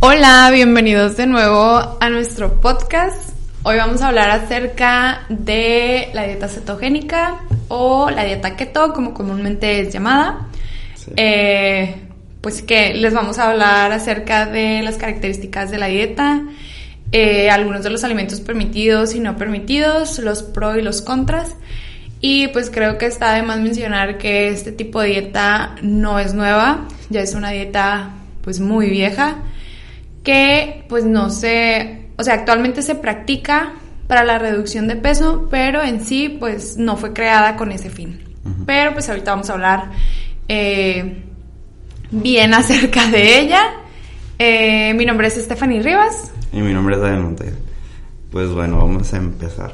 Hola, bienvenidos de nuevo a nuestro podcast. Hoy vamos a hablar acerca de la dieta cetogénica o la dieta keto, como comúnmente es llamada. Sí. Eh, pues que les vamos a hablar acerca de las características de la dieta, eh, algunos de los alimentos permitidos y no permitidos, los pros y los contras. Y pues creo que está de más mencionar que este tipo de dieta no es nueva, ya es una dieta pues muy vieja que pues no se, o sea, actualmente se practica para la reducción de peso, pero en sí pues no fue creada con ese fin. Pero pues ahorita vamos a hablar eh, bien acerca de ella. Eh, mi nombre es Stephanie Rivas. Y mi nombre es David Monteiro. Pues bueno, vamos a empezar.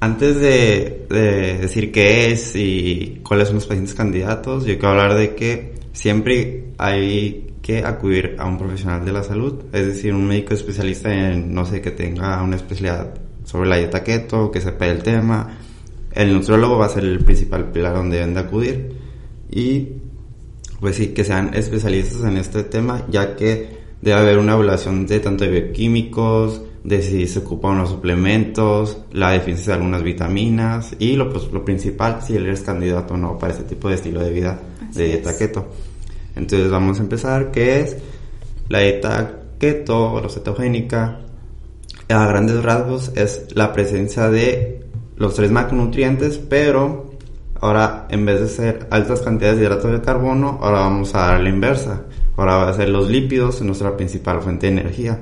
Antes de, de decir qué es y cuáles son los pacientes candidatos, yo quiero hablar de que siempre hay que acudir a un profesional de la salud, es decir, un médico especialista en, no sé, que tenga una especialidad sobre la dieta keto, que sepa el tema. El nutriólogo va a ser el principal pilar donde deben de acudir. Y pues sí, que sean especialistas en este tema, ya que debe haber una evaluación de tanto de bioquímicos, de si se ocupan los suplementos, la deficiencia de algunas vitaminas y lo, pues, lo principal, si él es candidato o no para este tipo de estilo de vida Así de dieta es. keto. Entonces vamos a empezar, que es la dieta keto o cetogénica. A grandes rasgos es la presencia de los tres macronutrientes, pero ahora en vez de ser altas cantidades de hidratos de carbono, ahora vamos a dar la inversa. Ahora va a ser los lípidos, nuestra principal fuente de energía.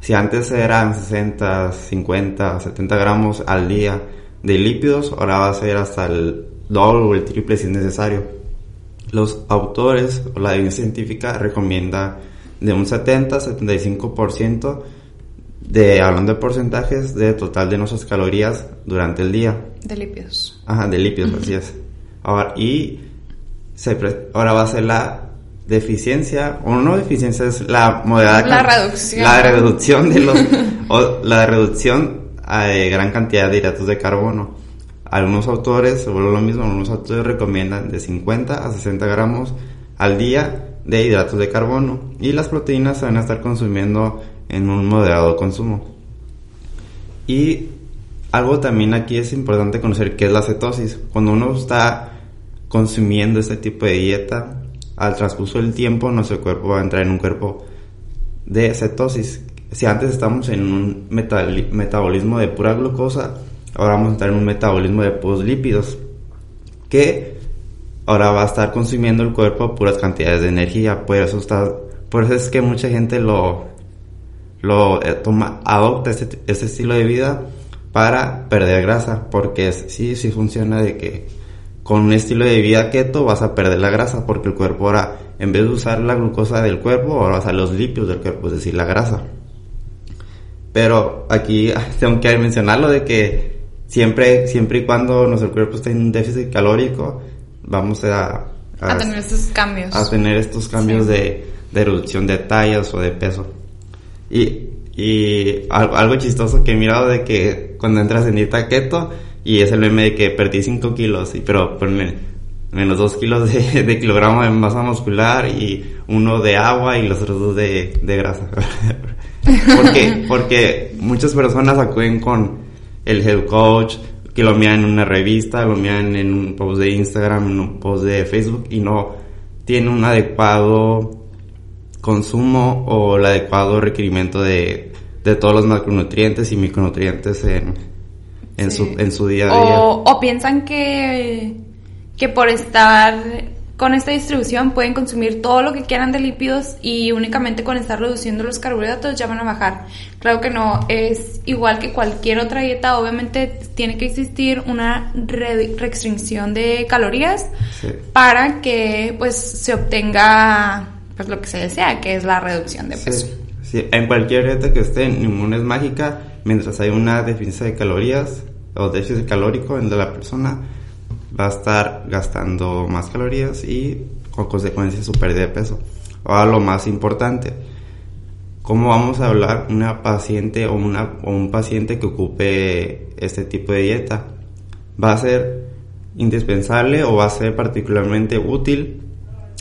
Si antes eran 60, 50, 70 gramos al día de lípidos, ahora va a ser hasta el doble o el triple si es necesario. Los autores o la evidencia científica recomienda de un 70-75% de, hablando de porcentajes, de total de nuestras calorías durante el día. De lípidos. Ajá, de lípidos, así es. Ahora, y se ahora va a ser la deficiencia, o no deficiencia, es la moderada... La reducción. La reducción de los... o la reducción a de gran cantidad de hidratos de carbono. Algunos autores, o lo mismo, algunos autores recomiendan de 50 a 60 gramos al día de hidratos de carbono. Y las proteínas se van a estar consumiendo en un moderado consumo. Y algo también aquí es importante conocer qué es la cetosis. Cuando uno está consumiendo este tipo de dieta, al transcurso del tiempo nuestro cuerpo va a entrar en un cuerpo de cetosis. Si antes estamos en un metabolismo de pura glucosa, ahora vamos a entrar en un metabolismo de puros lípidos, que ahora va a estar consumiendo el cuerpo puras cantidades de energía. Por eso es que mucha gente lo, lo eh, toma, adopta este, este estilo de vida para perder grasa, porque sí, sí funciona de que con un estilo de vida keto vas a perder la grasa, porque el cuerpo ahora, en vez de usar la glucosa del cuerpo, ahora vas a los lípidos del cuerpo, es decir, la grasa. Pero aquí tengo que mencionarlo de que siempre, siempre y cuando nuestro cuerpo esté en un déficit calórico, vamos a, A tener estos cambios. a tener estos cambios Sí. de, de reducción de tallas o de peso. Y, y al- algo chistoso que he mirado de que cuando entras en dieta keto y es el meme de que perdí 5 kilos, y, pero ponme menos 2 kilos de, de kilogramo de masa muscular y uno de agua y los otros dos de, de grasa. porque, porque muchas personas acuden con el health coach, que lo miran en una revista, lo miran en un post de Instagram, en un post de Facebook y no tiene un adecuado consumo o el adecuado requerimiento de, de todos los macronutrientes y micronutrientes en, en, Sí. su, en su día a día. O, o piensan que, que por estar con esta distribución pueden consumir todo lo que quieran de lípidos y únicamente con estar reduciendo los carbohidratos ya van a bajar. Claro que no, es igual que cualquier otra dieta, obviamente tiene que existir una re- restricción de calorías Sí. para que pues se obtenga pues lo que se desea, que es la reducción de Sí, peso. en cualquier dieta que esté, ninguna es mágica. Mientras hay una deficiencia de calorías o déficit calórico en la persona, va a estar gastando más calorías y con consecuencia su pérdida de peso. Ahora lo más importante, ¿cómo vamos a hablar una paciente o, un paciente que ocupe este tipo de dieta? ¿Va a ser indispensable o va a ser particularmente útil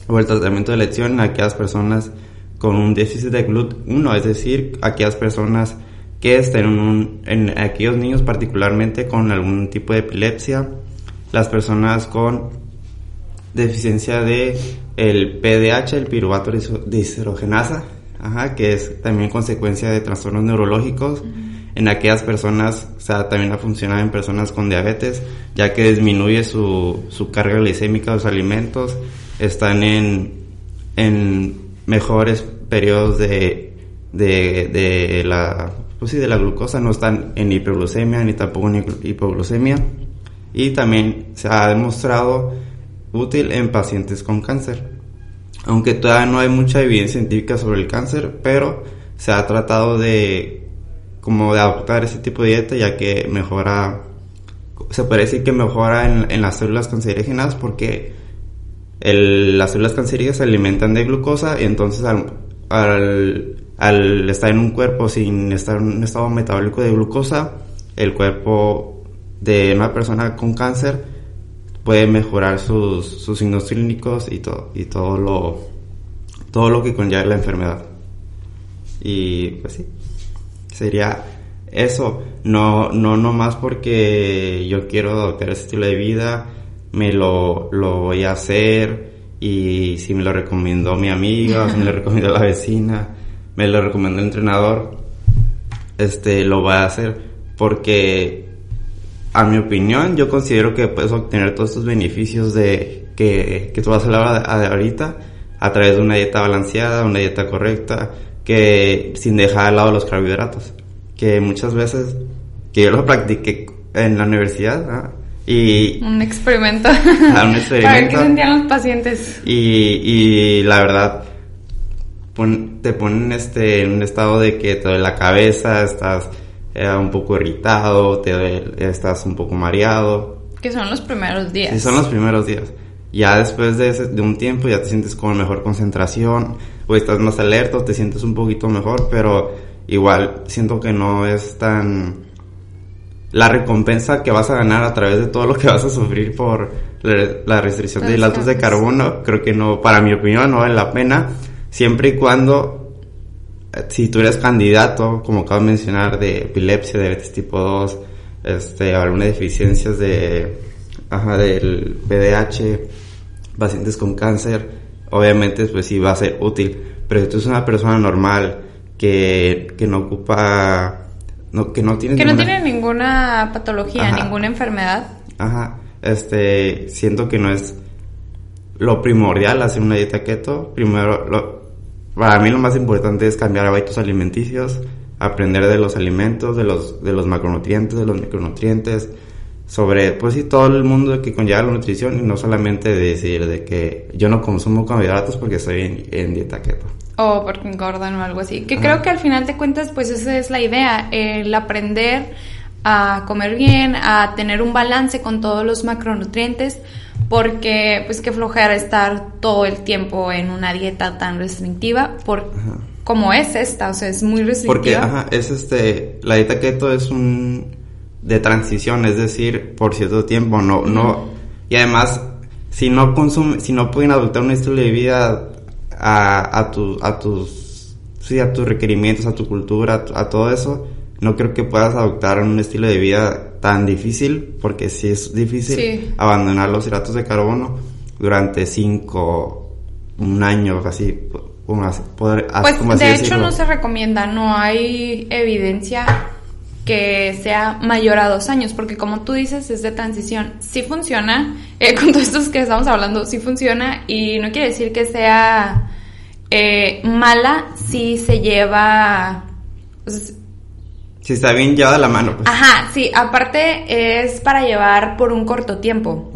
o el tratamiento de elección en aquellas personas con un déficit de GLUT1, es decir, aquellas personas que estén en aquellos niños particularmente con algún tipo de epilepsia, las personas con deficiencia de el PDH, el piruvato deshidrogenasa, ajá, que es también consecuencia de trastornos neurológicos. En aquellas personas, o sea, también ha funcionado en personas con diabetes, ya que disminuye su, su carga glicémica de los alimentos, están en, en mejores periodos de, de, de la, pues sí, de la glucosa, no están en hiperglucemia ni tampoco en hipoglucemia. Y también se ha demostrado útil en pacientes con cáncer. Aunque todavía no hay mucha evidencia científica sobre el cáncer, pero se ha tratado de como de adoptar ese tipo de dieta ya que mejora, se puede decir que mejora en, las células cancerígenas porque las células cancerígenas se alimentan de glucosa y entonces al, al, estar en un cuerpo sin estar en un estado metabólico de glucosa, el cuerpo de una persona con cáncer puede mejorar sus, sus signos clínicos y todo, y todo lo, todo lo que conlleva la enfermedad. Y pues sí, sería eso, no, no nomás porque yo quiero adoptar ese estilo de vida, me lo, lo voy a hacer y si me lo recomendó mi amiga, si me lo recomendó la vecina, me lo recomendó el entrenador, este, lo voy a hacer porque a mi opinión, yo considero que puedes obtener todos estos beneficios de que, que tú vas a hablar ahorita a través de una dieta balanceada, una dieta correcta, que sin dejar de lado los carbohidratos. Que muchas veces, que yo lo practiqué en la universidad, y... Un experimento. un experimento. Para ver qué sentían los pacientes. Y, y la verdad, te ponen este, en un estado de que te duele la cabeza, estás un poco irritado, te, estás un poco mareado. Que son los primeros días. Sí, son los primeros días. Ya después de, de un tiempo ya te sientes con mejor concentración, o estás más alerta, te sientes un poquito mejor, pero igual siento que no es tan la recompensa que vas a ganar a través de todo lo que vas a sufrir por la restricción de hidratos de carbono, creo que no, para mi opinión, no vale la pena, siempre y cuando si tú eres candidato, como acabo de mencionar, de epilepsia, diabetes tipo 2, este, algunas deficiencias de, ajá, del PDH, pacientes con cáncer, obviamente pues sí va a ser útil. Pero si tú eres una persona normal que, que no ocupa, no, que no tiene que ninguna, no tiene ninguna patología, ninguna enfermedad. Ajá, este, siento que no es lo primordial hacer una dieta keto. Primero, lo, para mí lo más importante es cambiar hábitos alimenticios, aprender de los alimentos, de los, de los macronutrientes, de los micronutrientes, sobre, pues sí, todo el mundo que conlleva la nutrición y no solamente decir de que yo no consumo carbohidratos porque estoy en, dieta keto. O porque engordan o algo así. Que creo que al final de cuentas, pues esa es la idea, el aprender a comer bien, a tener un balance con todos los macronutrientes, porque pues qué flojera estar todo el tiempo en una dieta tan restrictiva por como es esta, o sea, es muy restrictiva. Porque ajá, es este la dieta keto es un de transición, es decir, por cierto tiempo, no no y además si no consumen, si no pueden adoptar un estilo de vida a, a, tu, a tus sí, a tus requerimientos, a tu cultura, a todo eso, no creo que puedas adoptar un estilo de vida tan difícil, porque sí es difícil abandonar los hidratos de carbono durante cinco, un año, así, poder, pues de hecho no se recomienda, no hay evidencia que sea mayor a dos años, porque como tú dices, es de transición. Sí funciona, eh, con todos estos que estamos hablando, sí funciona, y no quiere decir que sea eh, mala si se lleva... Pues, si está bien llevada la mano. Pues. Ajá, sí, aparte es para llevar por un corto tiempo.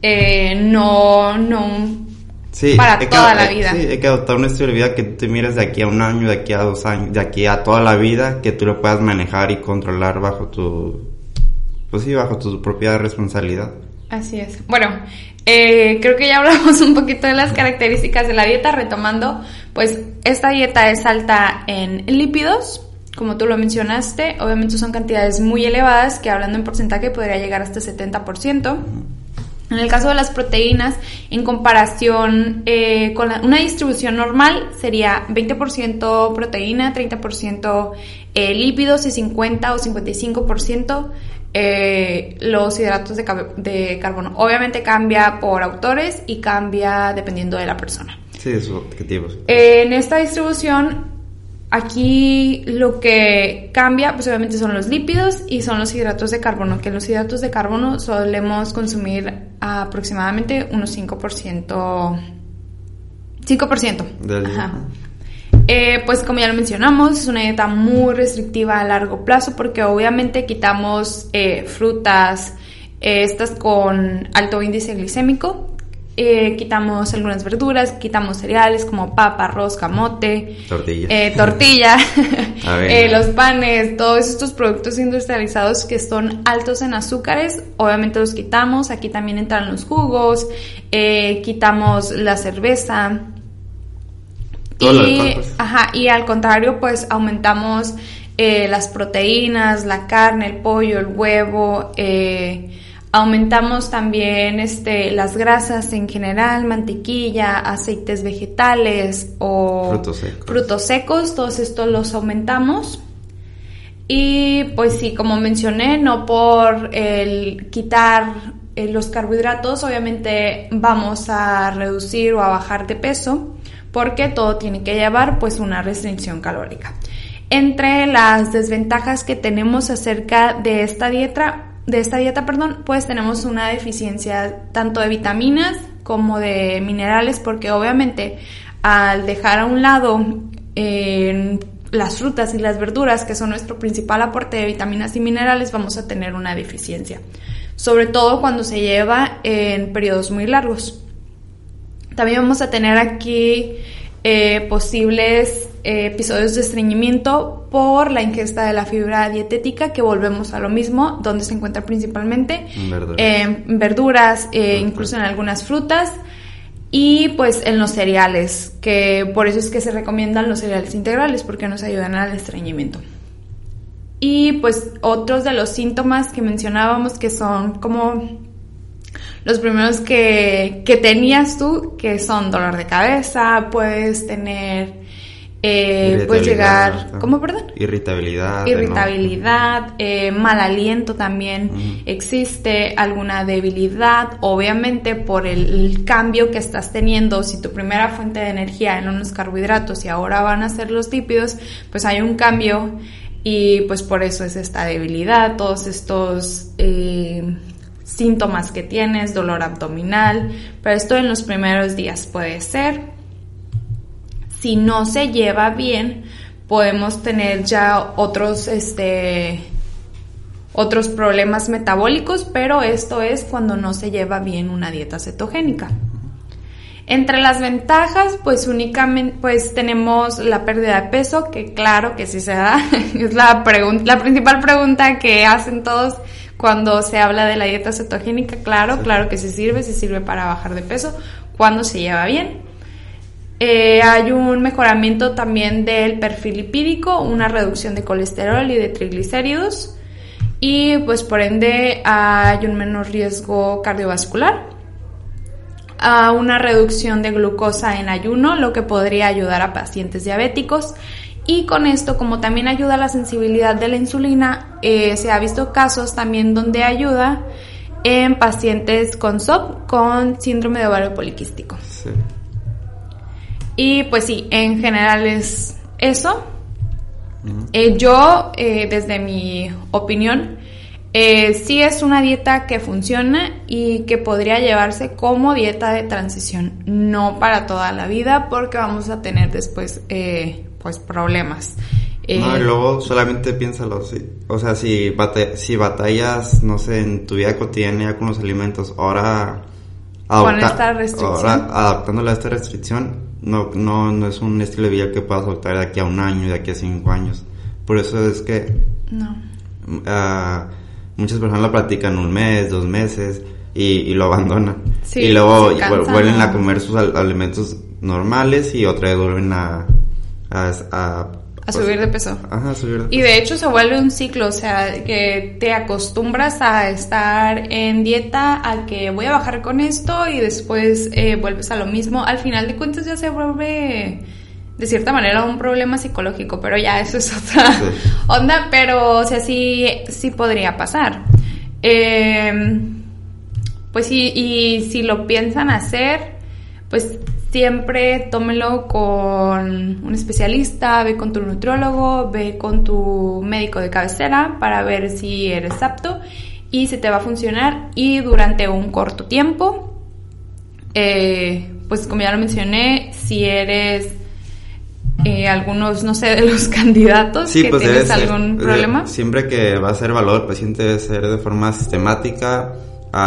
Eh, no, no. para toda la vida. Sí, hay que adoptar un estilo de vida que tú te mires de aquí a un año, de aquí a dos años, de aquí a toda la vida, que tú lo puedas manejar y controlar bajo tu, pues sí, bajo tu propia responsabilidad. Así es. Bueno, eh, creo que ya hablamos un poquito de las características de la dieta, retomando, pues esta dieta es alta en lípidos, como tú lo mencionaste, obviamente son cantidades muy elevadas que hablando en porcentaje podría llegar hasta 70%. En el caso de las proteínas, en comparación eh, con una distribución normal, sería 20% proteína, 30% eh, lípidos y 50 o 55% eh, los hidratos de, de, carbono. Obviamente cambia por autores y cambia dependiendo de la persona. Sí, de sus objetivos. en esta distribución Aquí lo que cambia, pues obviamente son los lípidos y son los hidratos de carbono, que los hidratos de carbono solemos consumir aproximadamente unos 5%. 5%. Ajá. Eh, pues como ya lo mencionamos, es una dieta muy restrictiva a largo plazo porque obviamente quitamos eh, frutas, eh, estas con alto índice glicémico, eh, quitamos algunas verduras, quitamos cereales como papa, arroz, camote, tortilla, eh, tortilla eh, los panes, todos estos productos industrializados que son altos en azúcares, obviamente los quitamos. Aquí también entran los jugos, quitamos la cerveza. y, ajá, y al contrario, pues aumentamos las proteínas, la carne, el pollo, el huevo, eh, Aumentamos también este, las grasas en general, mantequilla, aceites vegetales o frutos secos. todos estos los aumentamos. Y pues sí, como mencioné, no por el quitar eh, los carbohidratos, obviamente vamos a reducir o a bajar de peso, porque todo tiene que llevar pues una restricción calórica. Entre las desventajas que tenemos acerca de esta dieta, de esta dieta, perdón, pues tenemos una deficiencia tanto de vitaminas como de minerales, porque obviamente al dejar a un lado las frutas y las verduras, que son nuestro principal aporte de vitaminas y minerales, vamos a tener una deficiencia, sobre todo cuando se lleva en periodos muy largos. También vamos a tener aquí eh, posibles eh, episodios de estreñimiento por la ingesta de la fibra dietética, que volvemos a lo mismo, donde se encuentra principalmente en verduras, eh, incluso en algunas frutas y pues en los cereales, que por eso es que se recomiendan los cereales integrales porque nos ayudan al estreñimiento. Y pues otros de los síntomas que mencionábamos que son como los primeros que, que tenías tú, que son dolor de cabeza, puedes tener eh, puedes llegar, ¿cómo perdón? Irritabilidad. Irritabilidad, eh, mal aliento también existe, alguna debilidad, obviamente por el, cambio que estás teniendo, si tu primera fuente de energía eran unos carbohidratos y ahora van a ser los lípidos, pues hay un cambio y pues por eso es esta debilidad, todos estos... Eh, síntomas que tienes, dolor abdominal, pero esto en los primeros días puede ser. Si no se lleva bien, podemos tener ya otros, este, otros problemas metabólicos, pero esto es cuando no se lleva bien una dieta cetogénica. Entre las ventajas, pues únicamente, pues tenemos la pérdida de peso, que claro que sí se da, es la, la principal pregunta que hacen todos cuando se habla de la dieta cetogénica, claro, claro que sí sirve, sí sirve para bajar de peso cuando se lleva bien. Eh, hay un mejoramiento también del perfil lipídico, una reducción de colesterol y de triglicéridos y pues por ende hay un menor riesgo cardiovascular. A una reducción de glucosa en ayuno, lo que podría ayudar a pacientes diabéticos y con esto, como también ayuda a la sensibilidad de la insulina, eh, se ha visto casos también donde ayuda en pacientes con SOP, con síndrome de ovario poliquístico. Y pues sí, en general es eso. Eh, yo, eh, desde mi opinión, sí es una dieta que funciona y que podría llevarse como dieta de transición, no para toda la vida, porque vamos a tener después pues problemas. no, y eh, luego solamente piénsalo, o sea, si, si batallas, no sé, en tu vida cotidiana con los alimentos, ahora con esta restricción. Ahora, adaptándole a esta restricción, no, no, no es un estilo de vida que puedas adoptar de aquí a un año, de aquí a cinco años. Por eso es que no. Uh, muchas personas lo practican un mes, dos meses y, y lo abandonan. Sí, y luego vuelven a comer sus alimentos normales y otra vez vuelven a, a, a a subir de peso. Ajá, a subir de peso. Y de hecho se vuelve un ciclo, o sea, que te acostumbras a estar en dieta, a que voy a bajar con esto y después eh, vuelves a lo mismo. Al final de cuentas ya se vuelve de cierta manera un problema psicológico, pero ya eso es otra onda, pero o sea, sí, sí podría pasar. Em, pues sí, y si lo piensan hacer, pues siempre tómelo con un especialista, ve con tu nutriólogo, ve con tu médico de cabecera para ver si eres apto y si te va a funcionar y durante un corto tiempo. Eh, pues como ya lo mencioné, si eres eh, algunos, no sé, de los candidatos que pues tienes algún problema? Siempre que va a ser valor, paciente debe ser de forma sistemática,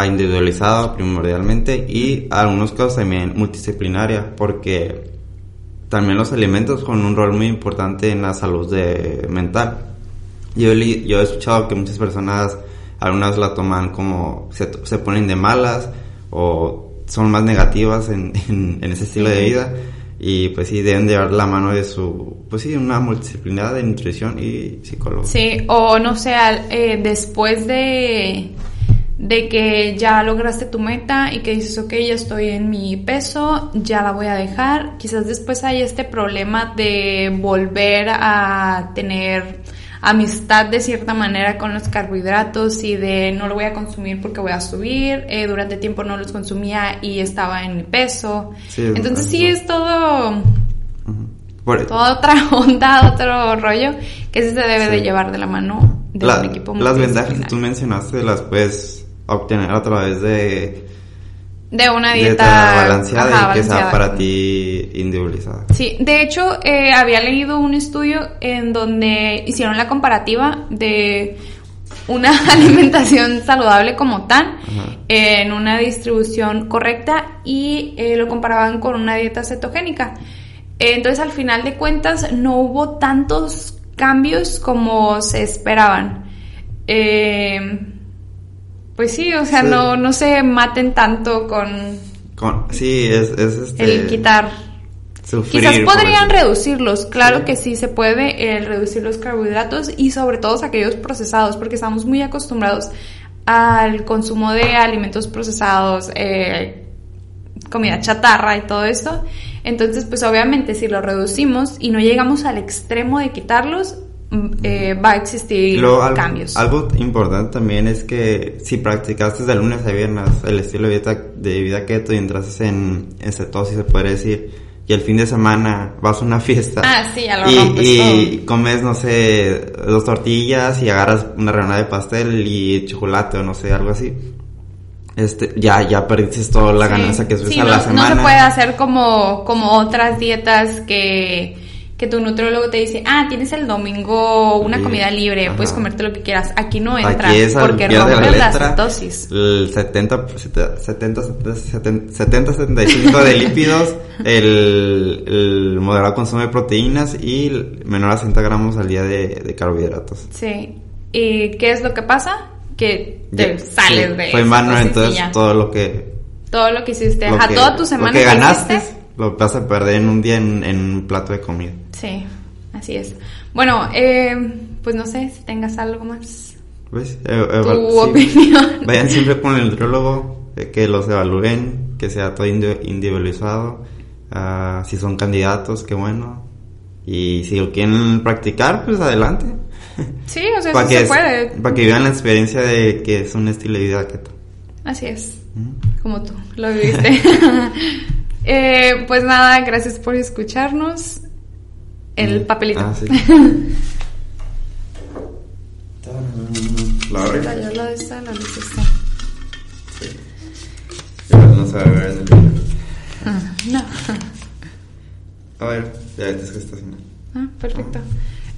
individualizado primordialmente y algunos casos también multidisciplinaria porque también los alimentos juegan un rol muy importante en la salud de, mental. Yo, yo he escuchado que muchas personas, algunas la toman como se, se ponen de malas o son más negativas en, en, ese estilo de vida y pues sí deben llevar la mano de su pues sí una multidisciplinaria de nutrición y psicólogo sí o no sé eh, después de de que ya lograste tu meta y que dices, ok, ya estoy en mi peso, ya la voy a dejar. Quizás después hay este problema de volver a tener amistad de cierta manera con los carbohidratos y de no lo voy a consumir porque voy a subir. Eh, durante tiempo no los consumía y estaba en mi peso. Entonces sí es todo... Toda otra onda, otro rollo, que sí se debe de llevar de la mano de un equipo Las ventajas que tú mencionaste las puedes obtener a través de de una dieta, balanceada y que sea para ti individualizada. Sí, de hecho eh, había leído un estudio en donde hicieron la comparativa de una alimentación saludable como tal en una distribución correcta y eh, lo comparaban con una dieta cetogénica. Entonces al final de cuentas no hubo tantos cambios como se esperaban. Eh, pues sí, o sea, no, no se maten tanto con... con sí, es, es este... El quitar. Quizás podrían reducirlos, claro que sí se puede el reducir los carbohidratos y sobre todo aquellos procesados, porque estamos muy acostumbrados al consumo de alimentos procesados, eh, comida chatarra y todo esto. Entonces, pues obviamente si lo reducimos y no llegamos al extremo de quitarlos, eh, va a existir cambios. Algo importante también es que si practicaste de lunes a viernes el estilo de vida, de vida keto y entraste en, en cetosis, se puede decir, y el fin de semana vas a una fiesta ah, sí, y, y comes, no sé, dos tortillas y agarras una rebanada de pastel y chocolate o no sé, algo así. Este, ya, ya perdiste toda la ganancia que subes a la semana. No se puede hacer como, como otras dietas que que tu nutriólogo te dice, ah, tienes el domingo una comida libre, puedes comerte lo que quieras. Aquí no entra porque rompes la, cetosis. El 70, 70, 70, 75 de lípidos, el, el, moderado consumo de proteínas y menor a 60 gramos al día de, carbohidratos. Sí. ¿Y qué es lo que pasa? Que te sales de Fue en mano entonces todo lo que... Todo lo que hiciste. a toda tu semana. Lo que ganaste lo vas a perder en un día en, un plato de comida. Sí, así es. Bueno, eh, pues no sé si tengas algo más. Pues, eh, eh, tu opinión. Vayan siempre con el nutriólogo, que los evalúen, que sea todo individualizado. Uh, si son candidatos, qué bueno. Y si lo quieren practicar, pues adelante. Sí, o sea, sí se puede. Para que vivan la experiencia de que es un estilo de vida keto. Así es. Como tú, lo viviste. Eh, pues nada, gracias por escucharnos. El mm. papelito. Ah, sí. la La la esta, la luz está. Sí. no se va a ver en el video. Ah, no. A ver, diabetes gestacional. Ah, perfecto.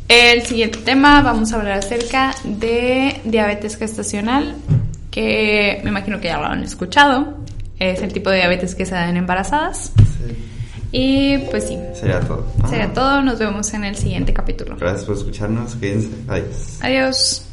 El siguiente tema vamos a hablar acerca de diabetes gestacional, que me imagino que ya lo han escuchado. Es el tipo de diabetes que se da en embarazadas. Sí. Y pues sí, Sería todo. sería Ajá. todo. Nos vemos en el siguiente capítulo. Gracias por escucharnos. Adiós. Adiós.